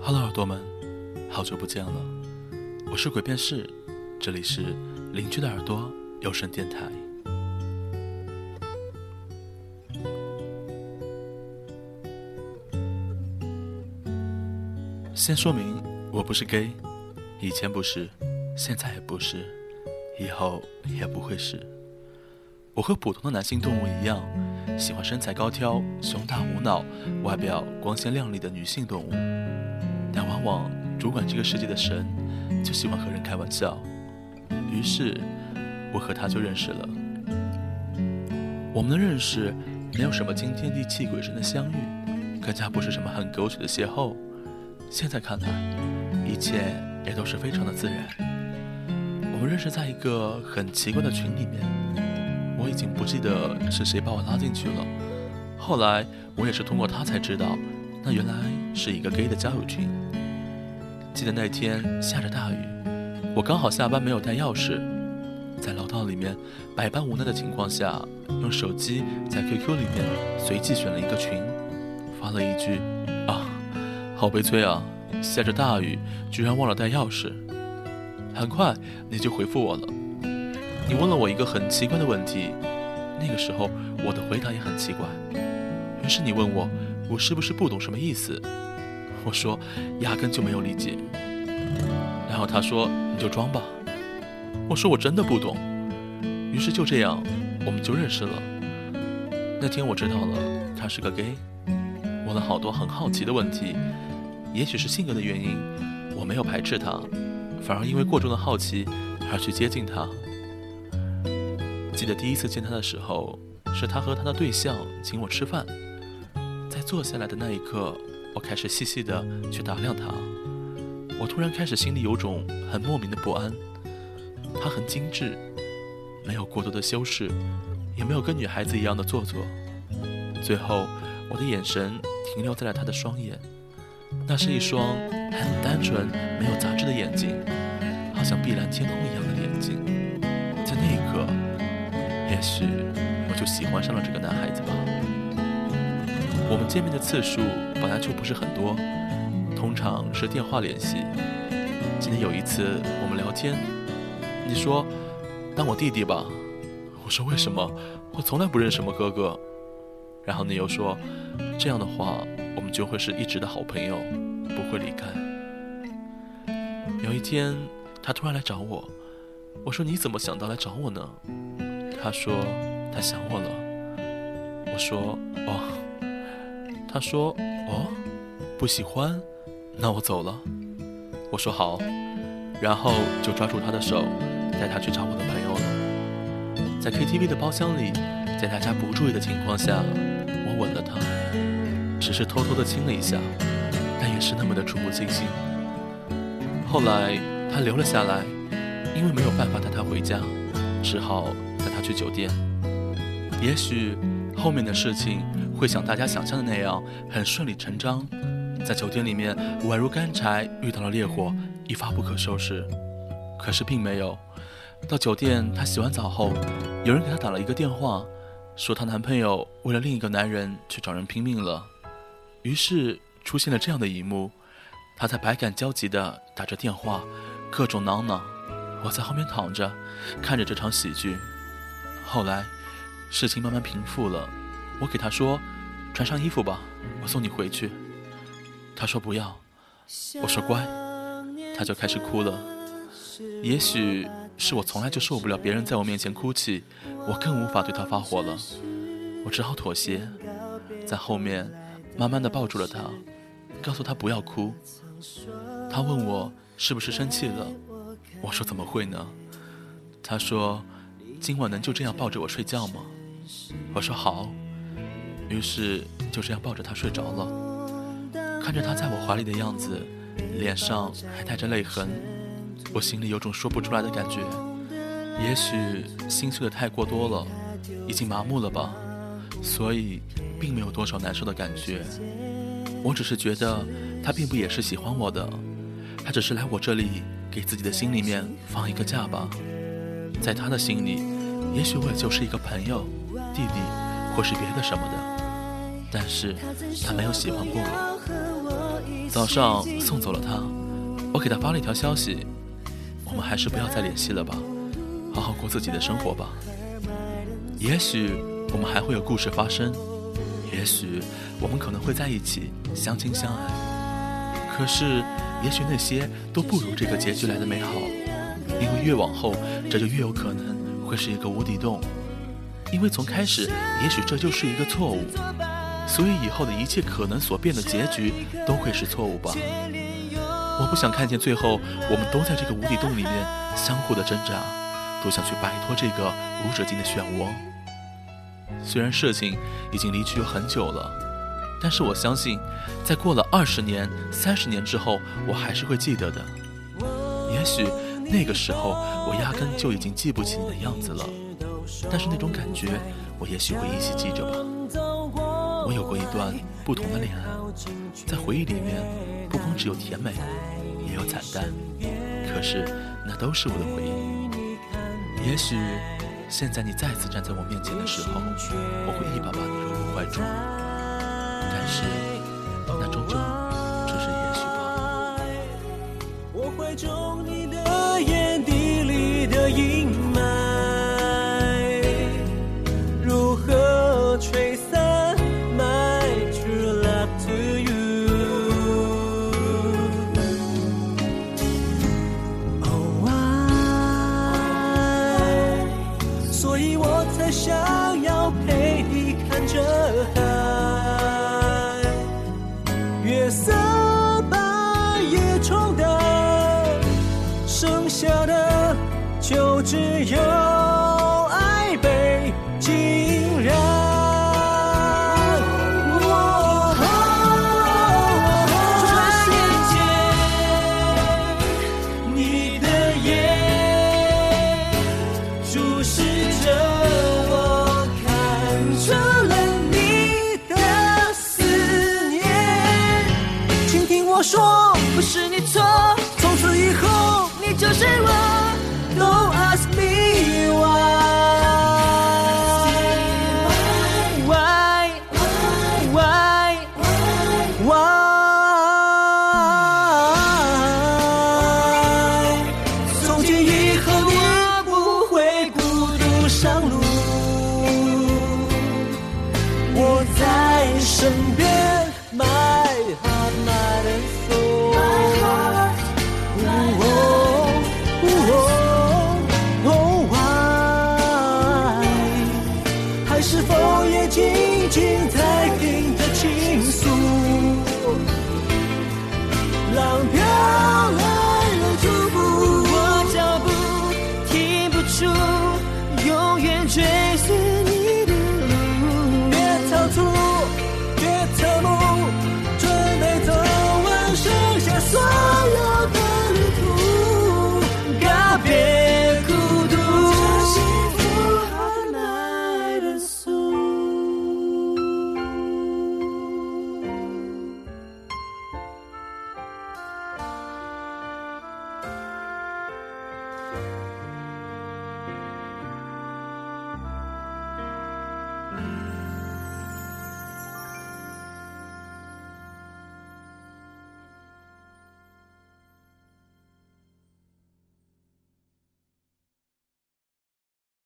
Hello，耳朵们，好久不见了，我是鬼变士，这里是邻居的耳朵有声电台。先说明，我不是 gay，以前不是，现在也不是，以后也不会是。我和普通的男性动物一样，喜欢身材高挑、胸大无脑、外表光鲜亮丽的女性动物。往往主管这个世界的神，就喜欢和人开玩笑。于是，我和他就认识了。我们的认识没有什么惊天地泣鬼神的相遇，更加不是什么很狗血的邂逅。现在看来，一切也都是非常的自然。我们认识在一个很奇怪的群里面。我已经不记得是谁把我拉进去了。后来我也是通过他才知道，那原来是一个 gay 的交友群。记得那天下着大雨，我刚好下班没有带钥匙，在楼道里面百般无奈的情况下，用手机在 QQ 里面随机选了一个群，发了一句：“啊，好悲催啊，下着大雨居然忘了带钥匙。”很快你就回复我了。你问了我一个很奇怪的问题，那个时候我的回答也很奇怪。于是你问我，我是不是不懂什么意思？我说，压根就没有理解。然后他说，你就装吧。我说我真的不懂。于是就这样，我们就认识了。那天我知道了他是个 gay，问了好多很好奇的问题。也许是性格的原因，我没有排斥他，反而因为过重的好奇而去接近他。记得第一次见他的时候，是他和他的对象请我吃饭，在坐下来的那一刻，我开始细细的去打量他，我突然开始心里有种很莫名的不安。他很精致，没有过多的修饰，也没有跟女孩子一样的做作。最后，我的眼神停留在了他的双眼，那是一双很单纯、没有杂质的眼睛，好像碧蓝天空一样的眼睛。在那一刻。也许我就喜欢上了这个男孩子。我们见面的次数本来就不是很多，通常是电话联系。今天有一次我们聊天，你说当我弟弟吧，我说为什么？我从来不认什么哥哥。然后你又说这样的话，我们就会是一直的好朋友，不会离开。有一天他突然来找我，我说你怎么想到来找我呢？他说他想我了，我说哦，他说哦，不喜欢，那我走了。我说好，然后就抓住他的手，带他去找我的朋友了。在 KTV 的包厢里，在大家不注意的情况下，我吻了他，只是偷偷的亲了一下，但也是那么的触目惊心。后来他留了下来，因为没有办法带他回家，只好。带他去酒店，也许后面的事情会像大家想象的那样很顺理成章，在酒店里面宛如干柴遇到了烈火，一发不可收拾。可是并没有。到酒店，她洗完澡后，有人给她打了一个电话，说她男朋友为了另一个男人去找人拼命了。于是出现了这样的一幕：她在百感交集的打着电话，各种囔囔。我在后面躺着，看着这场喜剧。后来，事情慢慢平复了。我给他说：“穿上衣服吧，我送你回去。”他说：“不要。”我说：“乖。”他就开始哭了。也许是我从来就受不了别人在我面前哭泣，我更无法对他发火了。我只好妥协，在后面慢慢的抱住了他，告诉他不要哭。他问我是不是生气了，我说：“怎么会呢？”他说。今晚能就这样抱着我睡觉吗？我说好。于是就这样抱着他睡着了。看着他在我怀里的样子，脸上还带着泪痕，我心里有种说不出来的感觉。也许心碎的太过多了，已经麻木了吧，所以并没有多少难受的感觉。我只是觉得他并不也是喜欢我的，他只是来我这里给自己的心里面放一个假吧。在他的心里，也许我也就是一个朋友、弟弟，或是别的什么的，但是他没有喜欢过我。早上送走了他，我给他发了一条消息：我们还是不要再联系了吧，好好过自己的生活吧。也许我们还会有故事发生，也许我们可能会在一起相亲相爱。可是，也许那些都不如这个结局来的美好，因为越往后，这就越有可能会是一个无底洞。因为从开始，也许这就是一个错误。所以以后的一切可能所变的结局都会是错误吧。我不想看见最后我们都在这个无底洞里面相互的挣扎，都想去摆脱这个无止境的漩涡。虽然事情已经离去很久了，但是我相信，在过了二十年、三十年之后，我还是会记得的。也许那个时候我压根就已经记不起你的样子了，但是那种感觉，我也许会依稀记着吧。我有过一段不同的恋爱，在回忆里面，不光只有甜美，也有惨淡。可是那都是我的回忆。也许现在你再次站在我面前的时候，我会一把把你拥入怀中。但是那终究的海月色把夜冲淡剩下的就只有我说不是你